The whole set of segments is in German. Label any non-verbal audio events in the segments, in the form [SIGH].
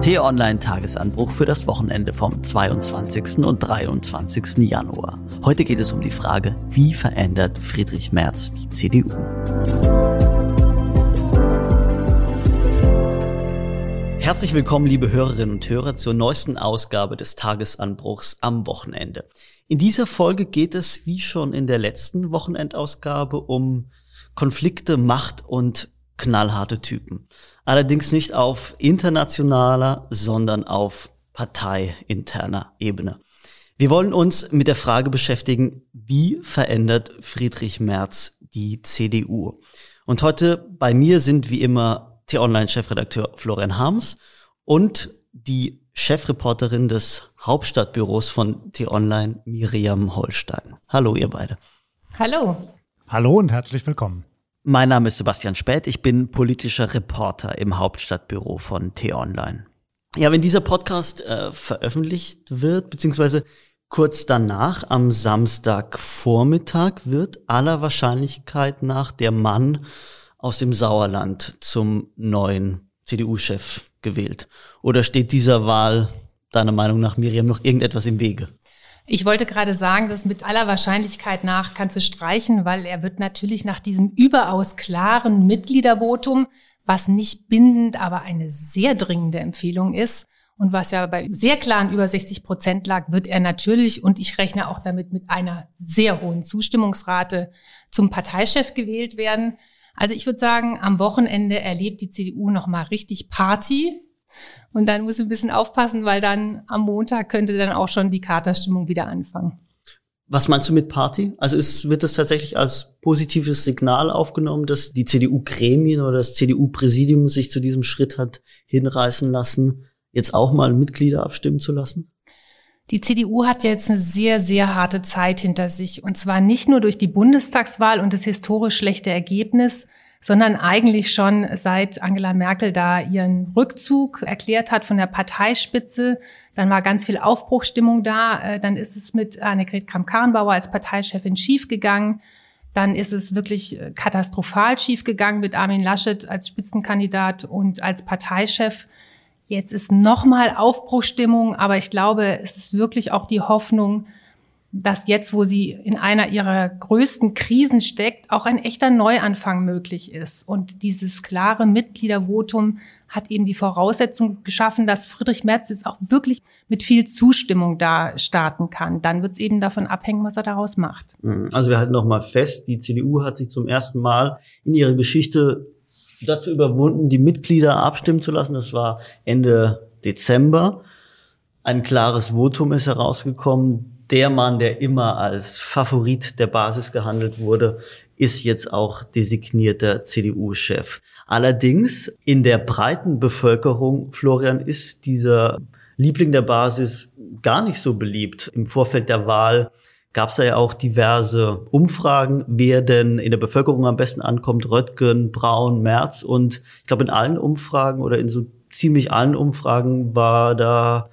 T-Online Tagesanbruch für das Wochenende vom 22. und 23. Januar. Heute geht es um die Frage, wie verändert Friedrich Merz die CDU? Herzlich willkommen, liebe Hörerinnen und Hörer, zur neuesten Ausgabe des Tagesanbruchs am Wochenende. In dieser Folge geht es, wie schon in der letzten Wochenendausgabe, um Konflikte, Macht und knallharte Typen. Allerdings nicht auf internationaler, sondern auf parteiinterner Ebene. Wir wollen uns mit der Frage beschäftigen, wie verändert Friedrich Merz die CDU? Und heute bei mir sind wie immer T-Online-Chefredakteur Florian Harms und die Chefreporterin des Hauptstadtbüros von T-Online, Miriam Holstein. Hallo, ihr beide. Hallo. Hallo und herzlich willkommen. Mein Name ist Sebastian Späth. Ich bin politischer Reporter im Hauptstadtbüro von T-Online. Ja, wenn dieser Podcast äh, veröffentlicht wird, beziehungsweise kurz danach, am Samstagvormittag, wird aller Wahrscheinlichkeit nach der Mann aus dem Sauerland zum neuen CDU-Chef gewählt? Oder steht dieser Wahl deiner Meinung nach, Miriam, noch irgendetwas im Wege? Ich wollte gerade sagen, dass mit aller Wahrscheinlichkeit nach kannst du streichen, weil er wird natürlich nach diesem überaus klaren Mitgliedervotum, was nicht bindend, aber eine sehr dringende Empfehlung ist und was ja bei sehr klaren über 60 Prozent lag, wird er natürlich, und ich rechne auch damit, mit einer sehr hohen Zustimmungsrate zum Parteichef gewählt werden. Also ich würde sagen, am Wochenende erlebt die CDU noch mal richtig Party. Und dann muss ein bisschen aufpassen, weil dann am Montag könnte dann auch schon die Katerstimmung wieder anfangen. Was meinst du mit Party? Also ist, wird es tatsächlich als positives Signal aufgenommen, dass die CDU-Gremien oder das CDU-Präsidium sich zu diesem Schritt hat hinreißen lassen, jetzt auch mal Mitglieder abstimmen zu lassen? Die CDU hat jetzt eine sehr, sehr harte Zeit hinter sich. Und zwar nicht nur durch die Bundestagswahl und das historisch schlechte Ergebnis, sondern eigentlich schon seit Angela Merkel da ihren Rückzug erklärt hat von der Parteispitze. Dann war ganz viel Aufbruchstimmung da. Äh, dann ist es mit Annegret Kramp-Karrenbauer als Parteichefin schiefgegangen. Dann ist es wirklich äh, katastrophal schiefgegangen mit Armin Laschet als Spitzenkandidat und als Parteichef. Jetzt ist nochmal Aufbruchstimmung, aber ich glaube, es ist wirklich auch die Hoffnung, dass jetzt, wo sie in einer ihrer größten Krisen steckt, auch ein echter Neuanfang möglich ist. Und dieses klare Mitgliedervotum hat eben die Voraussetzung geschaffen, dass Friedrich Merz jetzt auch wirklich mit viel Zustimmung da starten kann. Dann wird es eben davon abhängen, was er daraus macht. Mhm. Also wir halten noch mal fest, die CDU hat sich zum ersten Mal in ihrer Geschichte dazu überwunden, die Mitglieder abstimmen zu lassen. Das war Ende Dezember. Ein klares Votum ist herausgekommen. Der Mann, der immer als Favorit der Basis gehandelt wurde, ist jetzt auch designierter CDU-Chef. Allerdings in der breiten Bevölkerung, Florian, ist dieser Liebling der Basis gar nicht so beliebt. Im Vorfeld der Wahl gab es ja auch diverse Umfragen, wer denn in der Bevölkerung am besten ankommt, Röttgen, Braun, Merz. Und ich glaube, in allen Umfragen oder in so ziemlich allen Umfragen war da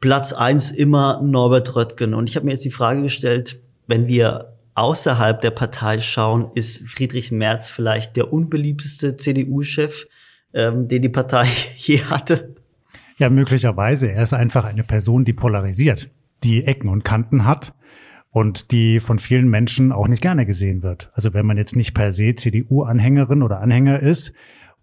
Platz eins immer Norbert Röttgen. Und ich habe mir jetzt die Frage gestellt, wenn wir außerhalb der Partei schauen, ist Friedrich Merz vielleicht der unbeliebteste CDU-Chef, ähm, den die Partei [LAUGHS] je hatte? Ja, möglicherweise. Er ist einfach eine Person, die polarisiert, die Ecken und Kanten hat und die von vielen Menschen auch nicht gerne gesehen wird. Also wenn man jetzt nicht per se CDU-Anhängerin oder Anhänger ist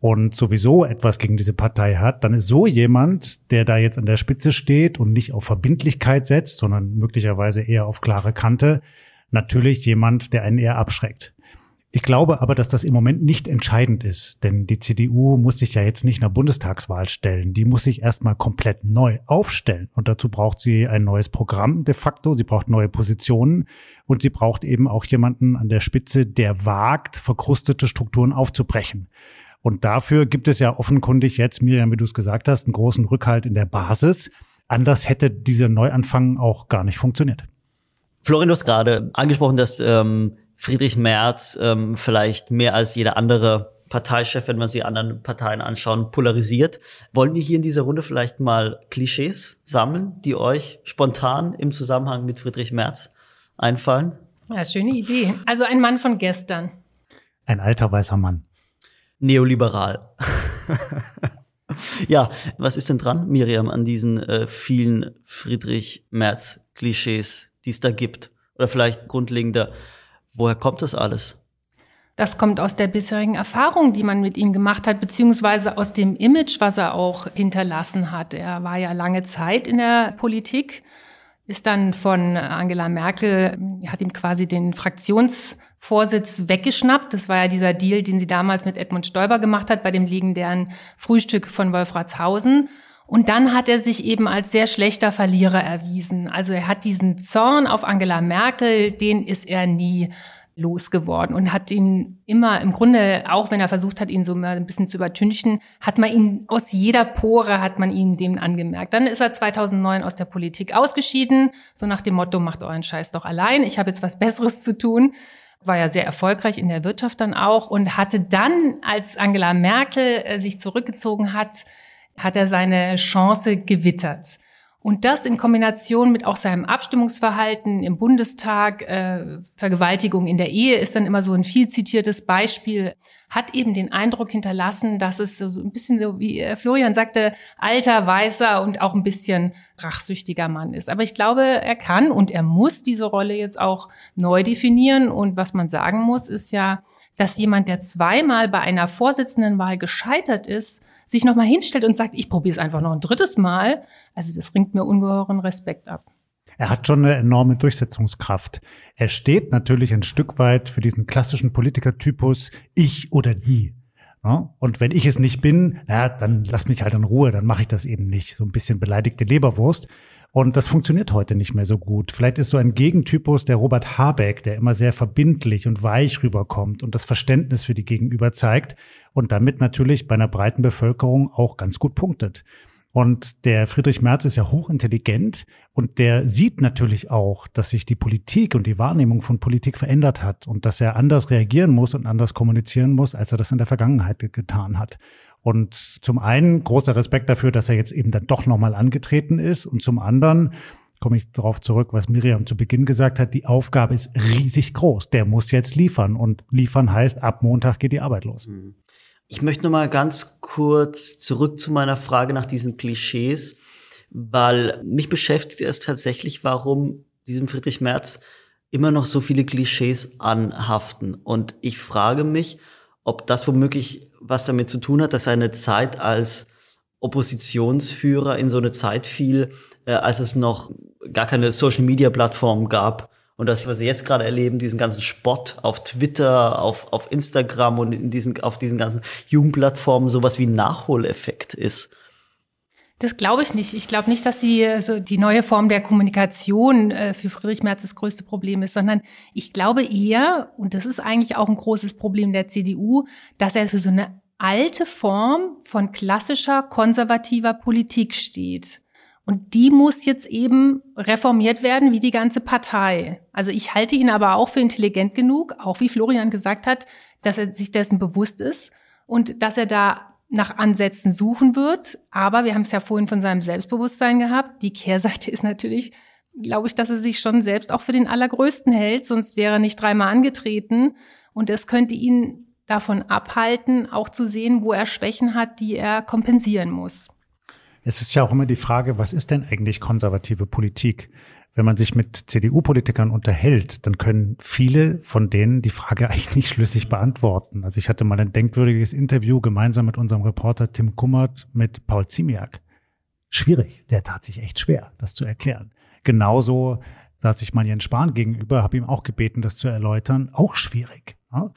und sowieso etwas gegen diese Partei hat, dann ist so jemand, der da jetzt an der Spitze steht und nicht auf Verbindlichkeit setzt, sondern möglicherweise eher auf klare Kante, natürlich jemand, der einen eher abschreckt. Ich glaube aber, dass das im Moment nicht entscheidend ist, denn die CDU muss sich ja jetzt nicht einer Bundestagswahl stellen. Die muss sich erstmal komplett neu aufstellen. Und dazu braucht sie ein neues Programm de facto. Sie braucht neue Positionen und sie braucht eben auch jemanden an der Spitze, der wagt, verkrustete Strukturen aufzubrechen. Und dafür gibt es ja offenkundig jetzt, Miriam, wie du es gesagt hast, einen großen Rückhalt in der Basis. Anders hätte dieser Neuanfang auch gar nicht funktioniert. Florian, du hast gerade angesprochen, dass ähm, Friedrich Merz ähm, vielleicht mehr als jeder andere Parteichef, wenn man sich anderen Parteien anschauen, polarisiert. Wollen wir hier in dieser Runde vielleicht mal Klischees sammeln, die euch spontan im Zusammenhang mit Friedrich Merz einfallen? Ja, schöne Idee. Also ein Mann von gestern. Ein alter weißer Mann. Neoliberal. [LAUGHS] ja, was ist denn dran, Miriam, an diesen äh, vielen Friedrich-Merz-Klischees, die es da gibt? Oder vielleicht grundlegender, woher kommt das alles? Das kommt aus der bisherigen Erfahrung, die man mit ihm gemacht hat, beziehungsweise aus dem Image, was er auch hinterlassen hat. Er war ja lange Zeit in der Politik, ist dann von Angela Merkel, hat ihm quasi den Fraktionsvorsitz weggeschnappt. Das war ja dieser Deal, den sie damals mit Edmund Stoiber gemacht hat bei dem legendären Frühstück von Wolfratshausen. Und dann hat er sich eben als sehr schlechter Verlierer erwiesen. Also er hat diesen Zorn auf Angela Merkel, den ist er nie losgeworden und hat ihn immer im Grunde, auch wenn er versucht hat, ihn so mal ein bisschen zu übertünchen, hat man ihn aus jeder Pore hat man ihn dem angemerkt. Dann ist er 2009 aus der Politik ausgeschieden, so nach dem Motto, macht euren Scheiß doch allein, ich habe jetzt was Besseres zu tun. War ja sehr erfolgreich in der Wirtschaft dann auch und hatte dann, als Angela Merkel äh, sich zurückgezogen hat, hat er seine Chance gewittert. Und das in Kombination mit auch seinem Abstimmungsverhalten im Bundestag, äh, Vergewaltigung in der Ehe ist dann immer so ein viel zitiertes Beispiel, hat eben den Eindruck hinterlassen, dass es so, ein bisschen so, wie äh, Florian sagte, alter, weißer und auch ein bisschen rachsüchtiger Mann ist. Aber ich glaube, er kann und er muss diese Rolle jetzt auch neu definieren. Und was man sagen muss, ist ja, dass jemand, der zweimal bei einer Vorsitzendenwahl gescheitert ist, sich nochmal hinstellt und sagt, ich probiere es einfach noch ein drittes Mal, also das ringt mir ungeheuren Respekt ab. Er hat schon eine enorme Durchsetzungskraft. Er steht natürlich ein Stück weit für diesen klassischen Politikertypus ich oder die. Und wenn ich es nicht bin, na, dann lass mich halt in Ruhe, dann mache ich das eben nicht. So ein bisschen beleidigte Leberwurst. Und das funktioniert heute nicht mehr so gut. Vielleicht ist so ein Gegentypus der Robert Habeck, der immer sehr verbindlich und weich rüberkommt und das Verständnis für die Gegenüber zeigt und damit natürlich bei einer breiten Bevölkerung auch ganz gut punktet. Und der Friedrich Merz ist ja hochintelligent und der sieht natürlich auch, dass sich die Politik und die Wahrnehmung von Politik verändert hat und dass er anders reagieren muss und anders kommunizieren muss, als er das in der Vergangenheit getan hat. Und zum einen großer Respekt dafür, dass er jetzt eben dann doch nochmal angetreten ist. Und zum anderen komme ich darauf zurück, was Miriam zu Beginn gesagt hat, die Aufgabe ist riesig groß. Der muss jetzt liefern. Und liefern heißt, ab Montag geht die Arbeit los. Mhm. Ich möchte noch mal ganz kurz zurück zu meiner Frage nach diesen Klischees, weil mich beschäftigt es tatsächlich, warum diesem Friedrich Merz immer noch so viele Klischees anhaften. Und ich frage mich, ob das womöglich was damit zu tun hat, dass seine Zeit als Oppositionsführer in so eine Zeit fiel, äh, als es noch gar keine Social-Media-Plattform gab. Und das, was wir jetzt gerade erleben, diesen ganzen Spott auf Twitter, auf, auf Instagram und in diesen, auf diesen ganzen Jugendplattformen sowas wie Nachholeffekt ist. Das glaube ich nicht. Ich glaube nicht, dass die, also die neue Form der Kommunikation äh, für Friedrich Merz das größte Problem ist, sondern ich glaube eher, und das ist eigentlich auch ein großes Problem der CDU, dass er für so eine alte Form von klassischer konservativer Politik steht. Und die muss jetzt eben reformiert werden, wie die ganze Partei. Also ich halte ihn aber auch für intelligent genug, auch wie Florian gesagt hat, dass er sich dessen bewusst ist und dass er da nach Ansätzen suchen wird. Aber wir haben es ja vorhin von seinem Selbstbewusstsein gehabt. Die Kehrseite ist natürlich, glaube ich, dass er sich schon selbst auch für den Allergrößten hält, sonst wäre er nicht dreimal angetreten. Und es könnte ihn davon abhalten, auch zu sehen, wo er Schwächen hat, die er kompensieren muss. Es ist ja auch immer die Frage, was ist denn eigentlich konservative Politik? Wenn man sich mit CDU-Politikern unterhält, dann können viele von denen die Frage [LAUGHS] eigentlich nicht schlüssig beantworten. Also ich hatte mal ein denkwürdiges Interview gemeinsam mit unserem Reporter Tim Kummert mit Paul Ziemiak. Schwierig, der tat sich echt schwer, das zu erklären. Genauso saß ich mal Jens Spahn gegenüber, habe ihm auch gebeten, das zu erläutern. Auch schwierig. Ja?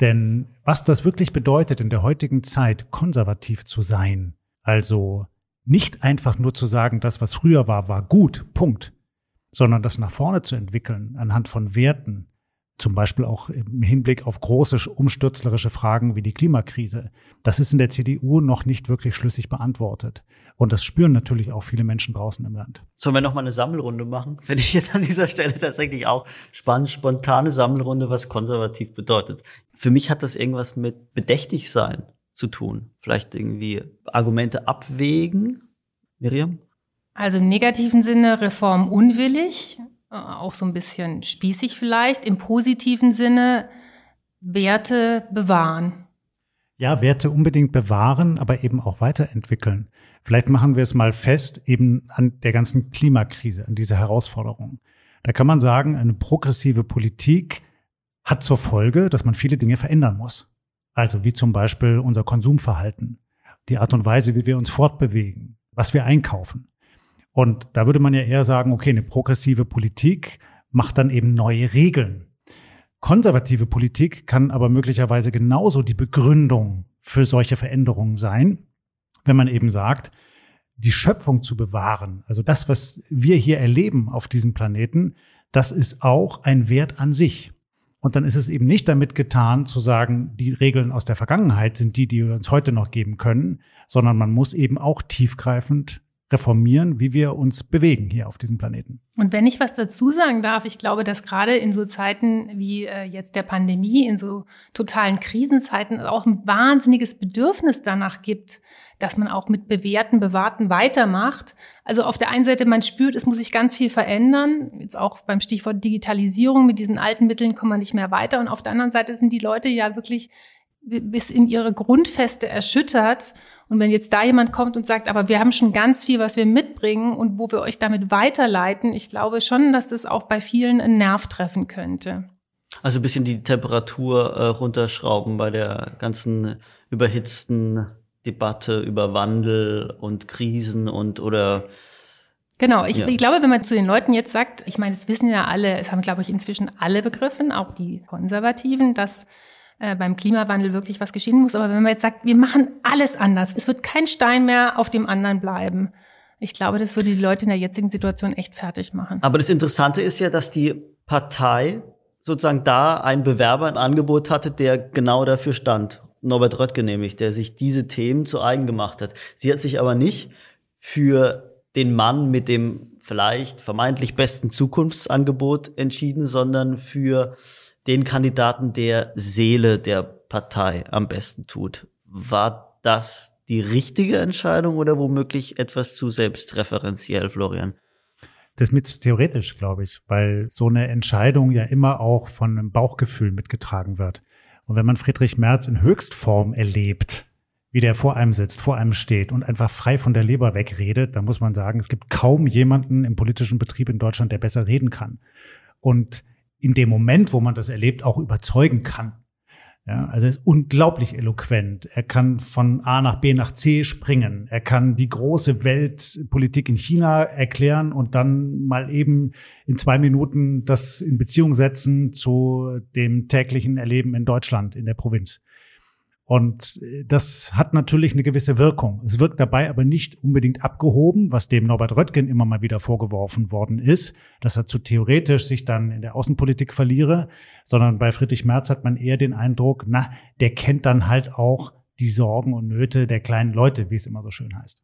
Denn was das wirklich bedeutet, in der heutigen Zeit konservativ zu sein, also nicht einfach nur zu sagen, das, was früher war, war gut, Punkt, sondern das nach vorne zu entwickeln anhand von Werten, zum Beispiel auch im Hinblick auf große umstürzlerische Fragen wie die Klimakrise. Das ist in der CDU noch nicht wirklich schlüssig beantwortet. Und das spüren natürlich auch viele Menschen draußen im Land. Sollen wir noch mal eine Sammelrunde machen? Finde ich jetzt an dieser Stelle tatsächlich auch spannend, spontane Sammelrunde, was konservativ bedeutet. Für mich hat das irgendwas mit bedächtig sein zu tun. Vielleicht irgendwie Argumente abwägen. Miriam? Also im negativen Sinne reformunwillig, äh, auch so ein bisschen spießig vielleicht. Im positiven Sinne Werte bewahren. Ja, Werte unbedingt bewahren, aber eben auch weiterentwickeln. Vielleicht machen wir es mal fest, eben an der ganzen Klimakrise, an dieser Herausforderung. Da kann man sagen, eine progressive Politik hat zur Folge, dass man viele Dinge verändern muss. Also wie zum Beispiel unser Konsumverhalten, die Art und Weise, wie wir uns fortbewegen, was wir einkaufen. Und da würde man ja eher sagen, okay, eine progressive Politik macht dann eben neue Regeln. Konservative Politik kann aber möglicherweise genauso die Begründung für solche Veränderungen sein, wenn man eben sagt, die Schöpfung zu bewahren, also das, was wir hier erleben auf diesem Planeten, das ist auch ein Wert an sich. Und dann ist es eben nicht damit getan, zu sagen, die Regeln aus der Vergangenheit sind die, die wir uns heute noch geben können, sondern man muss eben auch tiefgreifend reformieren, wie wir uns bewegen hier auf diesem Planeten. Und wenn ich was dazu sagen darf, ich glaube, dass gerade in so Zeiten wie äh, jetzt der Pandemie, in so totalen Krisenzeiten auch ein wahnsinniges Bedürfnis danach gibt, dass man auch mit bewährten, bewahrten weitermacht. Also auf der einen Seite, man spürt, es muss sich ganz viel verändern. Jetzt auch beim Stichwort Digitalisierung, mit diesen alten Mitteln kommt man nicht mehr weiter. Und auf der anderen Seite sind die Leute ja wirklich bis in ihre Grundfeste erschüttert. Und wenn jetzt da jemand kommt und sagt, aber wir haben schon ganz viel, was wir mitbringen und wo wir euch damit weiterleiten, ich glaube schon, dass es auch bei vielen einen Nerv treffen könnte. Also ein bisschen die Temperatur äh, runterschrauben bei der ganzen überhitzten Debatte über Wandel und Krisen und oder Genau, ich, ja. ich glaube, wenn man zu den Leuten jetzt sagt, ich meine, es wissen ja alle, es haben, glaube ich, inzwischen alle begriffen, auch die Konservativen, dass äh, beim Klimawandel wirklich was geschehen muss. Aber wenn man jetzt sagt, wir machen alles anders, es wird kein Stein mehr auf dem anderen bleiben. Ich glaube, das würde die Leute in der jetzigen Situation echt fertig machen. Aber das Interessante ist ja, dass die Partei sozusagen da einen Bewerber ein Angebot hatte, der genau dafür stand. Norbert Röttgen nämlich, der sich diese Themen zu eigen gemacht hat. Sie hat sich aber nicht für den Mann mit dem vielleicht vermeintlich besten Zukunftsangebot entschieden, sondern für den Kandidaten, der Seele der Partei am besten tut. War das die richtige Entscheidung oder womöglich etwas zu selbstreferenziell, Florian? Das ist mit theoretisch, glaube ich, weil so eine Entscheidung ja immer auch von einem Bauchgefühl mitgetragen wird. Und wenn man Friedrich Merz in Höchstform erlebt, wie der vor einem sitzt, vor einem steht und einfach frei von der Leber wegredet, dann muss man sagen, es gibt kaum jemanden im politischen Betrieb in Deutschland, der besser reden kann. Und in dem Moment, wo man das erlebt, auch überzeugen kann. Ja, also er ist unglaublich eloquent. Er kann von A nach B nach C springen. Er kann die große Weltpolitik in China erklären und dann mal eben in zwei Minuten das in Beziehung setzen zu dem täglichen Erleben in Deutschland, in der Provinz. Und äh, das hat natürlich eine gewisse Wirkung. Es wirkt dabei aber nicht unbedingt abgehoben, was dem Norbert Röttgen immer mal wieder vorgeworfen worden ist, dass er zu theoretisch sich dann in der Außenpolitik verliere, sondern bei Friedrich Merz hat man eher den Eindruck, na, der kennt dann halt auch die Sorgen und Nöte der kleinen Leute, wie es immer so schön heißt.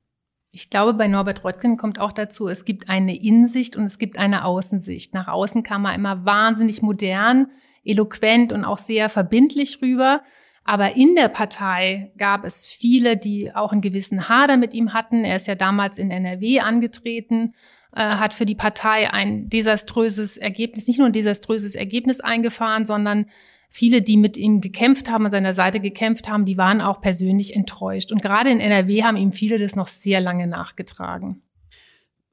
Ich glaube, bei Norbert Röttgen kommt auch dazu, es gibt eine Innensicht und es gibt eine Außensicht. Nach außen kam er immer wahnsinnig modern, eloquent und auch sehr verbindlich rüber. Aber in der Partei gab es viele, die auch einen gewissen Hader mit ihm hatten. Er ist ja damals in NRW angetreten, äh, hat für die Partei ein desaströses Ergebnis, nicht nur ein desaströses Ergebnis eingefahren, sondern viele, die mit ihm gekämpft haben, an seiner Seite gekämpft haben, die waren auch persönlich enttäuscht. Und gerade in NRW haben ihm viele das noch sehr lange nachgetragen.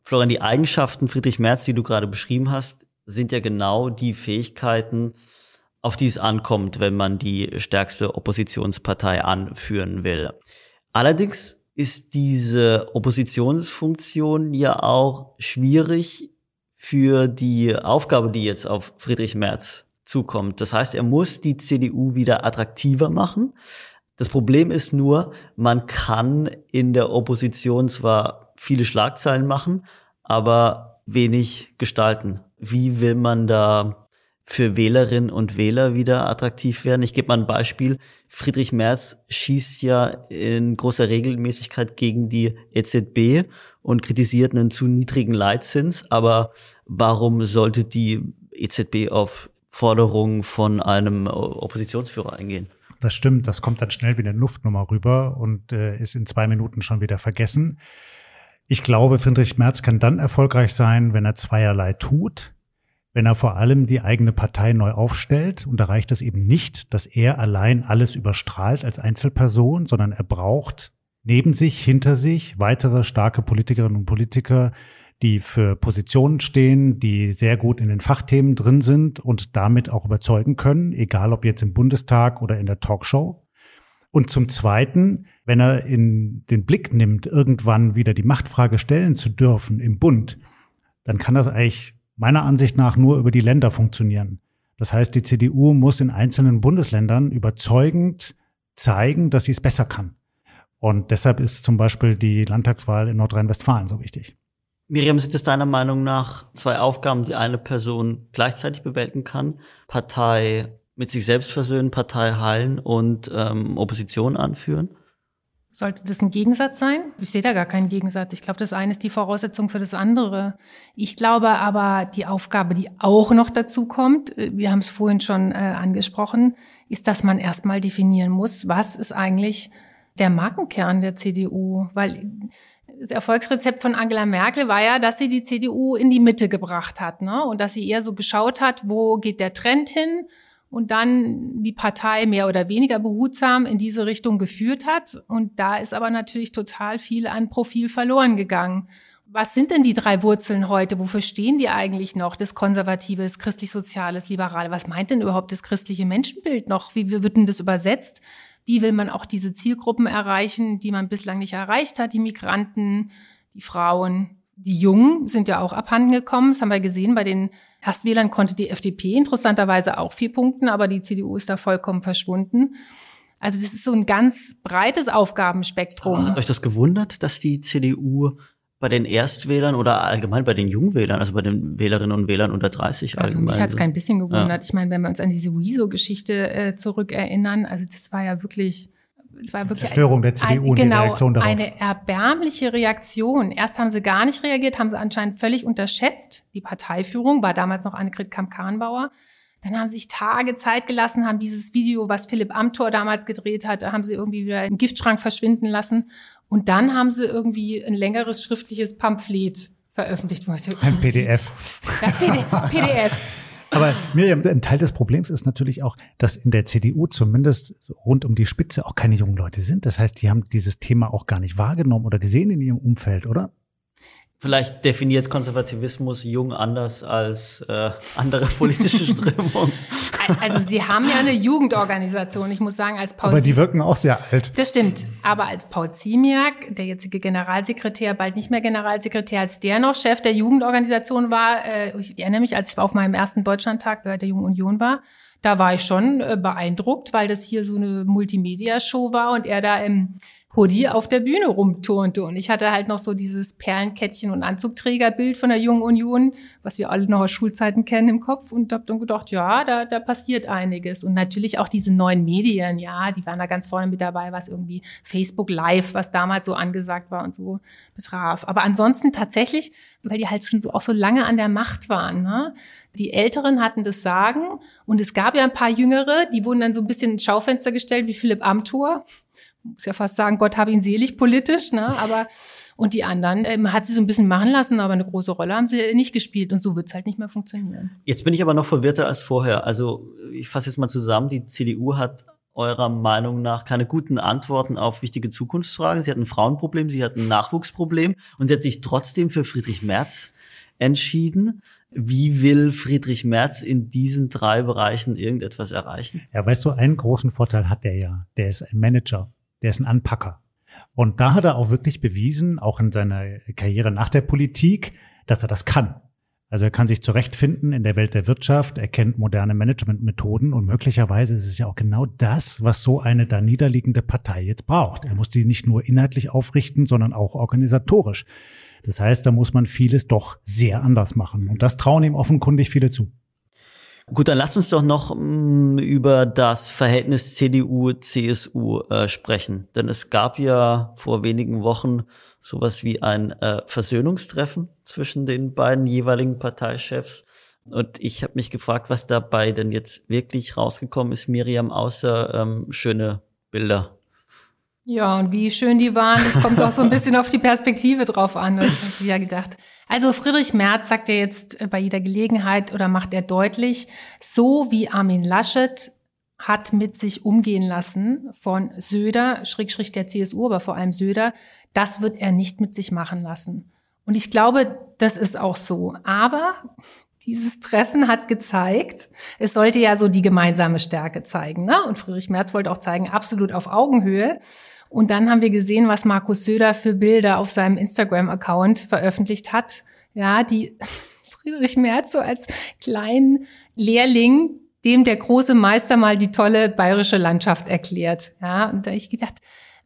Florian, die Eigenschaften Friedrich Merz, die du gerade beschrieben hast, sind ja genau die Fähigkeiten, auf die es ankommt, wenn man die stärkste Oppositionspartei anführen will. Allerdings ist diese Oppositionsfunktion ja auch schwierig für die Aufgabe, die jetzt auf Friedrich Merz zukommt. Das heißt, er muss die CDU wieder attraktiver machen. Das Problem ist nur, man kann in der Opposition zwar viele Schlagzeilen machen, aber wenig gestalten. Wie will man da für Wählerinnen und Wähler wieder attraktiv werden. Ich gebe mal ein Beispiel. Friedrich Merz schießt ja in großer Regelmäßigkeit gegen die EZB und kritisiert einen zu niedrigen Leitzins. Aber warum sollte die EZB auf Forderungen von einem Oppositionsführer eingehen? Das stimmt, das kommt dann schnell wie eine Luftnummer rüber und äh, ist in zwei Minuten schon wieder vergessen. Ich glaube, Friedrich Merz kann dann erfolgreich sein, wenn er zweierlei tut wenn er vor allem die eigene Partei neu aufstellt. Und da reicht es eben nicht, dass er allein alles überstrahlt als Einzelperson, sondern er braucht neben sich, hinter sich weitere starke Politikerinnen und Politiker, die für Positionen stehen, die sehr gut in den Fachthemen drin sind und damit auch überzeugen können, egal ob jetzt im Bundestag oder in der Talkshow. Und zum Zweiten, wenn er in den Blick nimmt, irgendwann wieder die Machtfrage stellen zu dürfen im Bund, dann kann das eigentlich meiner Ansicht nach nur über die Länder funktionieren. Das heißt, die CDU muss in einzelnen Bundesländern überzeugend zeigen, dass sie es besser kann. Und deshalb ist zum Beispiel die Landtagswahl in Nordrhein-Westfalen so wichtig. Miriam, sind es deiner Meinung nach zwei Aufgaben, die eine Person gleichzeitig bewältigen kann? Partei mit sich selbst versöhnen, Partei heilen und ähm, Opposition anführen? Sollte das ein Gegensatz sein? Ich sehe da gar keinen Gegensatz. Ich glaube, das eine ist die Voraussetzung für das andere. Ich glaube aber, die Aufgabe, die auch noch dazu kommt, äh, wir haben es vorhin schon äh, angesprochen, ist, dass man erstmal definieren muss, was ist eigentlich der Markenkern der CDU? Weil das Erfolgsrezept von Angela Merkel war ja, dass sie die CDU in die Mitte gebracht hat, ne? Und dass sie eher so geschaut hat, wo geht der Trend hin? Und dann die Partei mehr oder weniger behutsam in diese Richtung geführt hat. Und da ist aber natürlich total viel an Profil verloren gegangen. Was sind denn die drei Wurzeln heute? Wofür stehen die eigentlich noch? Das Konservative, das Christlich-Soziales, Liberale. Was meint denn überhaupt das christliche Menschenbild noch? Wie wird denn das übersetzt? Wie will man auch diese Zielgruppen erreichen, die man bislang nicht erreicht hat? Die Migranten, die Frauen, die Jungen sind ja auch abhanden gekommen. Das haben wir gesehen. Bei den Erstwählern konnte die FDP interessanterweise auch vier punkten, aber die CDU ist da vollkommen verschwunden. Also das ist so ein ganz breites Aufgabenspektrum. Hat euch das gewundert, dass die CDU bei den Erstwählern oder allgemein bei den Jungwählern, also bei den Wählerinnen und Wählern unter 30 also allgemein. Mich hat es kein bisschen gewundert. Ja. Ich meine, wenn wir uns an diese Wieso-Geschichte äh, zurückerinnern, also das war ja wirklich es war wirklich Zerstörung der CDU ein, genau, die Reaktion darauf. eine erbärmliche Reaktion. Erst haben sie gar nicht reagiert, haben sie anscheinend völlig unterschätzt. Die Parteiführung war damals noch Annegret Kamp-Karrenbauer. Dann haben sie sich Tage Zeit gelassen, haben dieses Video, was Philipp Amthor damals gedreht hat, haben sie irgendwie wieder im Giftschrank verschwinden lassen. Und dann haben sie irgendwie ein längeres schriftliches Pamphlet veröffentlicht. Ein PDF. Ja, PDF. [LAUGHS] Aber Miriam, ein Teil des Problems ist natürlich auch, dass in der CDU zumindest rund um die Spitze auch keine jungen Leute sind. Das heißt, die haben dieses Thema auch gar nicht wahrgenommen oder gesehen in ihrem Umfeld, oder? Vielleicht definiert Konservativismus jung anders als äh, andere [LAUGHS] politische Strömungen. Also Sie haben ja eine Jugendorganisation. Ich muss sagen, als Paul Aber die wirken auch sehr alt. Das stimmt. Aber als Paul Ziemiak, der jetzige Generalsekretär, bald nicht mehr Generalsekretär, als der noch Chef der Jugendorganisation war, äh, ich erinnere mich, als ich auf meinem ersten Deutschlandtag bei der Jungen Union war, da war ich schon äh, beeindruckt, weil das hier so eine Multimedia-Show war und er da im Hoodie auf der Bühne rumturnte. Und ich hatte halt noch so dieses Perlenkettchen- und Anzugträgerbild von der Jungen Union, was wir alle noch aus Schulzeiten kennen im Kopf und habe dann gedacht, ja, da, da passiert einiges. Und natürlich auch diese neuen Medien, ja, die waren da ganz vorne mit dabei, was irgendwie Facebook Live, was damals so angesagt war und so betraf. Aber ansonsten tatsächlich, weil die halt schon so auch so lange an der Macht waren, ne? Die Älteren hatten das Sagen und es gab ja ein paar Jüngere, die wurden dann so ein bisschen ins Schaufenster gestellt, wie Philipp Amthor muss ja fast sagen, Gott hab ihn selig politisch, ne? Aber und die anderen ähm, hat sie so ein bisschen machen lassen, aber eine große Rolle haben sie nicht gespielt und so wird's halt nicht mehr funktionieren. Jetzt bin ich aber noch verwirrter als vorher. Also ich fasse jetzt mal zusammen, die CDU hat eurer Meinung nach keine guten Antworten auf wichtige Zukunftsfragen. Sie hat ein Frauenproblem, sie hat ein Nachwuchsproblem und sie hat sich trotzdem für Friedrich Merz entschieden. Wie will Friedrich Merz in diesen drei Bereichen irgendetwas erreichen? Ja, weißt du, einen großen Vorteil hat er ja. Der ist ein Manager der ist ein Anpacker. Und da hat er auch wirklich bewiesen, auch in seiner Karriere nach der Politik, dass er das kann. Also er kann sich zurechtfinden in der Welt der Wirtschaft, er kennt moderne Managementmethoden und möglicherweise ist es ja auch genau das, was so eine da niederliegende Partei jetzt braucht. Er muss sie nicht nur inhaltlich aufrichten, sondern auch organisatorisch. Das heißt, da muss man vieles doch sehr anders machen. Und das trauen ihm offenkundig viele zu. Gut, dann lasst uns doch noch mh, mm, über das Verhältnis CDU-CSU äh, sprechen. Denn es gab ja vor wenigen Wochen sowas wie ein äh, Versöhnungstreffen zwischen den beiden jeweiligen Parteichefs. Und ich habe mich gefragt, was dabei denn jetzt wirklich rausgekommen ist, Miriam, außer ähm, schöne Bilder. Ja, und wie schön die waren, das kommt auch so ein bisschen auf die Perspektive drauf an. Habe ich ja gedacht. Also Friedrich Merz sagt ja jetzt bei jeder Gelegenheit oder macht er deutlich, so wie Armin Laschet hat mit sich umgehen lassen von Söder, Schrägstrich der CSU, aber vor allem Söder, das wird er nicht mit sich machen lassen. Und ich glaube, das ist auch so. Aber [LAUGHS] dieses Treffen hat gezeigt, es sollte ja so die gemeinsame Stärke zeigen. Ne? Und Friedrich Merz wollte auch zeigen, absolut auf Augenhöhe. Und dann haben wir gesehen, was Markus Söder für Bilder auf seinem Instagram-Account veröffentlicht hat. Ja, die [LAUGHS] Friedrich Merz so als kleinen Lehrling, dem der große Meister mal die tolle bayerische Landschaft erklärt. Ja, und da ich gedacht,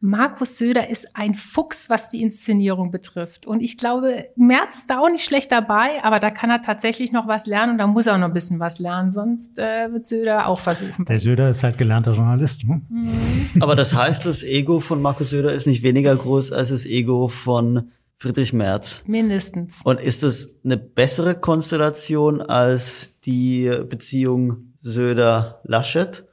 Markus Söder ist ein Fuchs, was die Inszenierung betrifft. Und ich glaube, Merz ist da auch nicht schlecht dabei, aber da kann er tatsächlich noch was lernen und da muss er auch noch ein bisschen was lernen, sonst äh, wird Söder auch versuchen. Der Söder ist halt gelernter Journalist. Ne? Mhm. Aber das heißt, das Ego von Markus Söder ist nicht weniger groß als das Ego von Friedrich Merz. Mindestens. Und ist das eine bessere Konstellation als die Beziehung Söder-Laschet?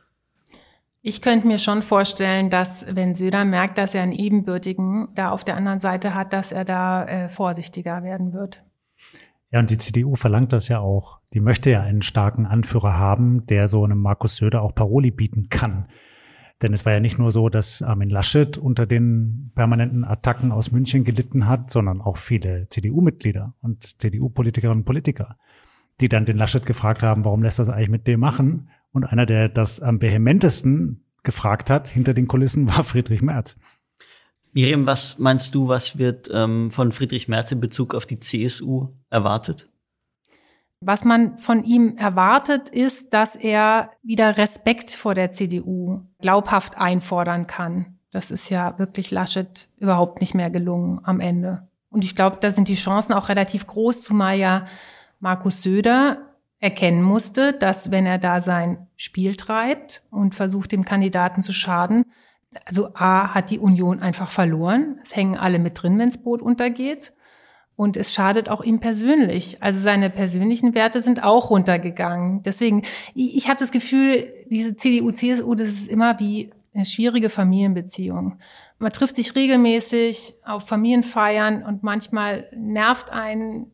Ich könnte mir schon vorstellen, dass wenn Söder merkt, dass er einen Ebenbürtigen da auf der anderen Seite hat, dass er da äh, vorsichtiger werden wird. Ja, und die CDU verlangt das ja auch. Die möchte ja einen starken Anführer haben, der so einem Markus Söder auch Paroli bieten kann. Denn es war ja nicht nur so, dass Armin Laschet unter den permanenten Attacken aus München gelitten hat, sondern auch viele CDU-Mitglieder und CDU-Politikerinnen und Politiker, die dann den Laschet gefragt haben, warum lässt er das eigentlich mit dem machen? Und einer, der das am vehementesten gefragt hat hinter den Kulissen, [LAUGHS] war Friedrich Merz. Miriam, was meinst du, was wird ähm, von Friedrich Merz in Bezug auf die CSU erwartet? Was man von ihm erwartet, ist, dass er wieder Respekt vor der CDU glaubhaft einfordern kann. Das ist ja wirklich Laschet überhaupt nicht mehr gelungen am Ende. Und ich glaube, da sind die Chancen auch relativ groß, zumal ja Markus Söder erkennen musste, dass wenn er da sein Spiel treibt und versucht, dem Kandidaten zu schaden, also A hat die Union einfach verloren. Es hängen alle mit drin, wenns Boot untergeht. Und es schadet auch ihm persönlich. Also seine persönlichen Werte sind auch runtergegangen. Deswegen, ich, ich habe das Gefühl, diese CDU, CSU, das ist immer wie eine schwierige Familienbeziehung. Man trifft sich regelmäßig auf Familienfeiern und manchmal nervt einen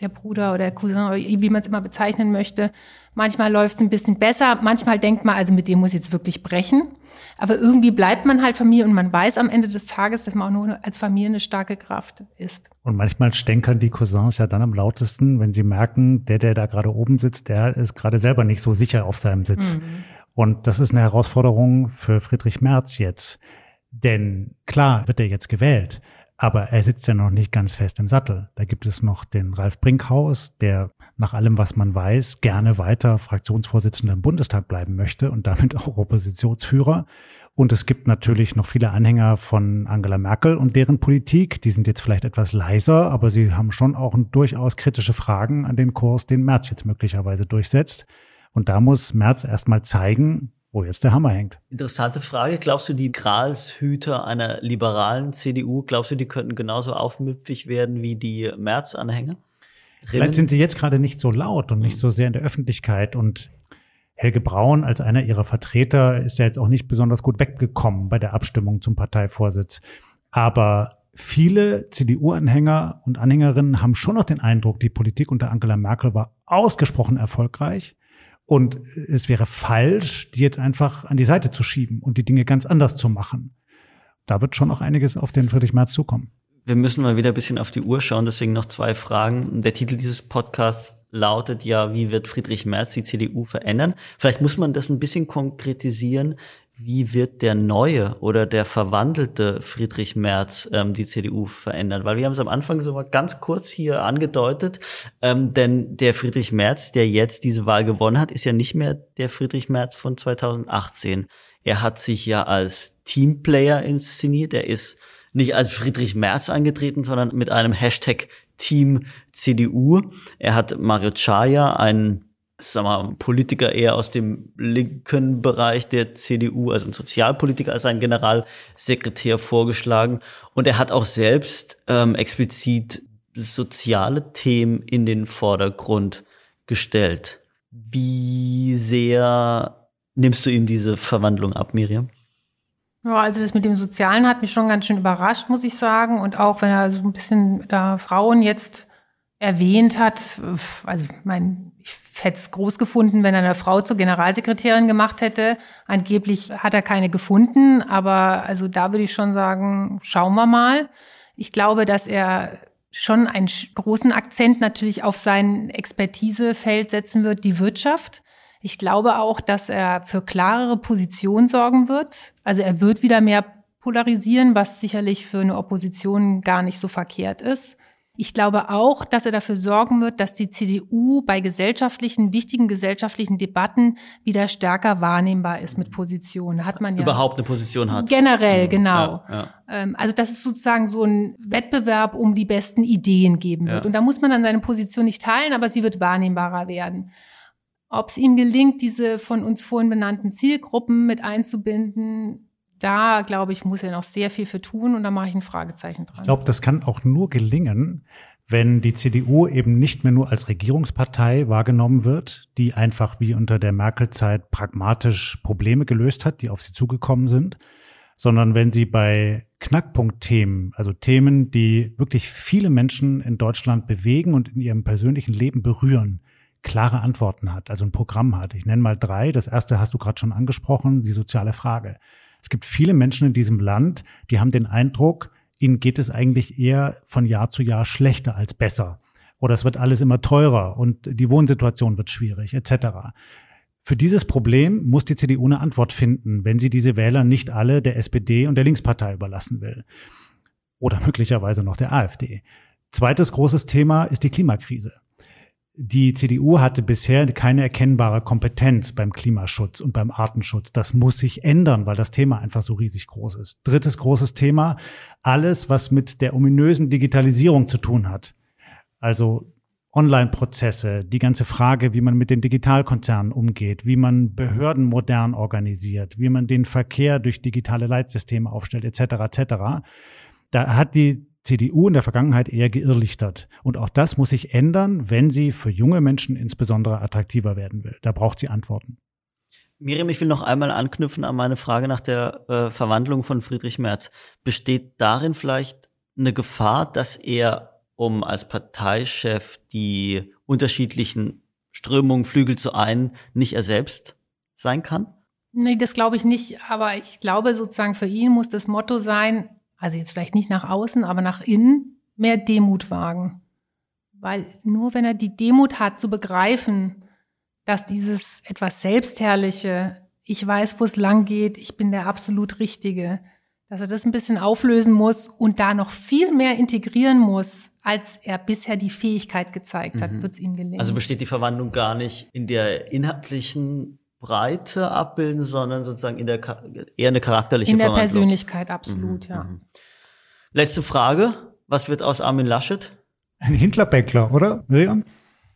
der Bruder oder der Cousin, wie man es immer bezeichnen möchte. Manchmal läuft es ein bisschen besser, manchmal denkt man, also mit dem muss ich jetzt wirklich brechen. Aber irgendwie bleibt man halt Familie und man weiß am Ende des Tages, dass man auch nur als Familie eine starke Kraft ist. Und manchmal stänkern die Cousins ja dann am lautesten, wenn sie merken, der, der da gerade oben sitzt, der ist gerade selber nicht so sicher auf seinem Sitz. Mhm. Und das ist eine Herausforderung für Friedrich Merz jetzt. Denn klar wird er jetzt gewählt. Aber er sitzt ja noch nicht ganz fest im Sattel. Da gibt es noch den Ralf Brinkhaus, der nach allem, was man weiß, gerne weiter Fraktionsvorsitzender im Bundestag bleiben möchte und damit [LAUGHS] auch Oppositionsführer. Und es gibt natürlich noch viele Anhänger von Angela Merkel und deren Politik. Die sind jetzt vielleicht etwas leiser, aber sie haben schon auch durchaus kritische Fragen an den Kurs, den Merz jetzt möglicherweise durchsetzt. Und da muss Merz erstmal zeigen, wo jetzt der Hammer hängt. Interessante Frage. Glaubst du, die Gralshüter einer liberalen CDU, glaubst du, die könnten genauso aufmüpfig werden wie die Merz-Anhänger? Vielleicht sind sie jetzt gerade nicht so laut und nicht so sehr in der Öffentlichkeit und Helge Braun als einer ihrer Vertreter ist ja jetzt auch nicht besonders gut weggekommen bei der Abstimmung zum Parteivorsitz. Aber viele CDU-Anhänger und Anhängerinnen haben schon noch den Eindruck, die Politik unter Angela Merkel war ausgesprochen erfolgreich. Und es wäre falsch, die jetzt einfach an die Seite zu schieben und die Dinge ganz anders zu machen. Da wird schon noch einiges auf den Friedrich Merz zukommen. Wir müssen mal wieder ein bisschen auf die Uhr schauen, deswegen noch zwei Fragen. Der Titel dieses Podcasts lautet ja, wie wird Friedrich Merz die CDU verändern? Vielleicht muss man das ein bisschen konkretisieren wie wird der neue oder der verwandelte Friedrich Merz ähm, die CDU verändern? Weil wir haben es am Anfang so mal ganz kurz hier angedeutet, ähm, denn der Friedrich Merz, der jetzt diese Wahl gewonnen hat, ist ja nicht mehr der Friedrich Merz von 2018. Er hat sich ja als Teamplayer inszeniert. Er ist nicht als Friedrich Merz angetreten, sondern mit einem Hashtag Team CDU. Er hat Mario Chaya, einen wir mal, Politiker eher aus dem linken Bereich der CDU, also ein Sozialpolitiker als ein Generalsekretär vorgeschlagen. Und er hat auch selbst ähm, explizit soziale Themen in den Vordergrund gestellt. Wie sehr nimmst du ihm diese Verwandlung ab, Miriam? Ja, also das mit dem Sozialen hat mich schon ganz schön überrascht, muss ich sagen. Und auch wenn er so ein bisschen da Frauen jetzt erwähnt hat, also mein, ich hätte es groß gefunden, wenn er eine Frau zur Generalsekretärin gemacht hätte. Angeblich hat er keine gefunden, aber also da würde ich schon sagen, schauen wir mal. Ich glaube, dass er schon einen großen Akzent natürlich auf sein Expertisefeld setzen wird, die Wirtschaft. Ich glaube auch, dass er für klarere Positionen sorgen wird. Also er wird wieder mehr polarisieren, was sicherlich für eine Opposition gar nicht so verkehrt ist. Ich glaube auch, dass er dafür sorgen wird, dass die CDU bei gesellschaftlichen, wichtigen gesellschaftlichen Debatten wieder stärker wahrnehmbar ist mit Positionen. Hat man ja überhaupt eine Position hat. Generell, genau. Ja, ja. Ähm, also dass es sozusagen so ein Wettbewerb um die besten Ideen geben wird. Ja. Und da muss man dann seine Position nicht teilen, aber sie wird wahrnehmbarer werden. Ob es ihm gelingt, diese von uns vorhin benannten Zielgruppen mit einzubinden, da, glaube ich, muss er noch sehr viel für tun und da mache ich ein Fragezeichen dran. Ich glaube, das kann auch nur gelingen, wenn die CDU eben nicht mehr nur als Regierungspartei wahrgenommen wird, die einfach wie unter der Merkel-Zeit pragmatisch Probleme gelöst hat, die auf sie zugekommen sind, sondern wenn sie bei Knackpunktthemen, also Themen, die wirklich viele Menschen in Deutschland bewegen und in ihrem persönlichen Leben berühren, klare Antworten hat, also ein Programm hat. Ich nenne mal drei. Das erste hast du gerade schon angesprochen, die soziale Frage. Es gibt viele Menschen in diesem Land, die haben den Eindruck, ihnen geht es eigentlich eher von Jahr zu Jahr schlechter als besser. Oder es wird alles immer teurer und die Wohnsituation wird schwierig, etc. Für dieses Problem muss die CDU eine Antwort finden, wenn sie diese Wähler nicht alle der SPD und der Linkspartei überlassen will. Oder möglicherweise noch der AfD. Zweites großes Thema ist die Klimakrise. Die CDU hatte bisher keine erkennbare Kompetenz beim Klimaschutz und beim Artenschutz. Das muss sich ändern, weil das Thema einfach so riesig groß ist. Drittes großes Thema, alles, was mit der ominösen Digitalisierung zu tun hat. Also Online-Prozesse, die ganze Frage, wie man mit den Digitalkonzernen umgeht, wie man Behörden modern organisiert, wie man den Verkehr durch digitale Leitsysteme aufstellt, etc., etc. Da hat die CDU in der Vergangenheit eher geirrlichtert. Und auch das muss sich ändern, wenn sie für junge Menschen insbesondere attraktiver werden will. Da braucht sie Antworten. Miriam, ich will noch einmal anknüpfen an meine Frage nach der äh, Verwandlung von Friedrich Merz. Besteht darin vielleicht eine Gefahr, dass er, um als Parteichef die unterschiedlichen Strömungen, Flügel zu ein, nicht er selbst sein kann? Nee, das glaube ich nicht. Aber ich glaube sozusagen für ihn muss das Motto sein, also jetzt vielleicht nicht nach außen, aber nach innen, mehr Demut wagen. Weil nur wenn er die Demut hat, zu begreifen, dass dieses etwas Selbstherrliche, ich weiß, wo es lang geht, ich bin der absolut Richtige, dass er das ein bisschen auflösen muss und da noch viel mehr integrieren muss, als er bisher die Fähigkeit gezeigt hat, mhm. wird es ihm gelingen. Also besteht die Verwandlung gar nicht in der inhaltlichen Breite abbilden, sondern sozusagen in der eher eine charakterliche In der Persönlichkeit, absolut, mhm, ja. Mhm. Letzte Frage. Was wird aus Armin Laschet? Ein Hintlerbäckler, oder, Miriam?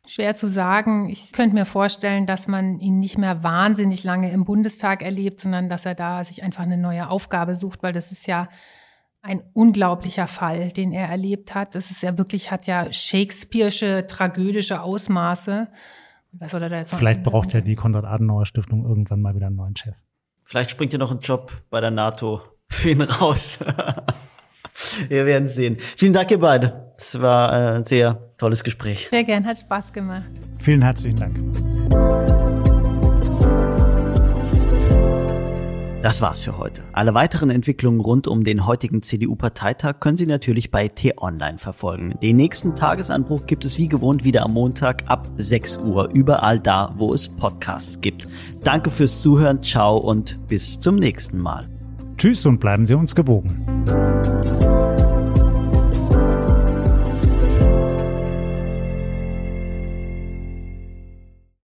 Schwer zu sagen. Ich könnte mir vorstellen, dass man ihn nicht mehr wahnsinnig lange im Bundestag erlebt, sondern dass er da sich einfach eine neue Aufgabe sucht, weil das ist ja ein unglaublicher Fall, den er erlebt hat. Das ist ja wirklich, hat ja Shakespeare'sche, tragödische Ausmaße. Was soll er da jetzt Vielleicht braucht ja die Konrad-Adenauer-Stiftung irgendwann mal wieder einen neuen Chef. Vielleicht springt ja noch ein Job bei der NATO für ihn raus. [LAUGHS] Wir werden sehen. Vielen Dank, ihr beide. Es war ein sehr tolles Gespräch. Sehr gern, hat Spaß gemacht. Vielen herzlichen Dank. Das war's für heute. Alle weiteren Entwicklungen rund um den heutigen CDU-Parteitag können Sie natürlich bei T-Online verfolgen. Den nächsten Tagesanbruch gibt es wie gewohnt wieder am Montag ab 6 Uhr, überall da, wo es Podcasts gibt. Danke fürs Zuhören, ciao und bis zum nächsten Mal. Tschüss und bleiben Sie uns gewogen.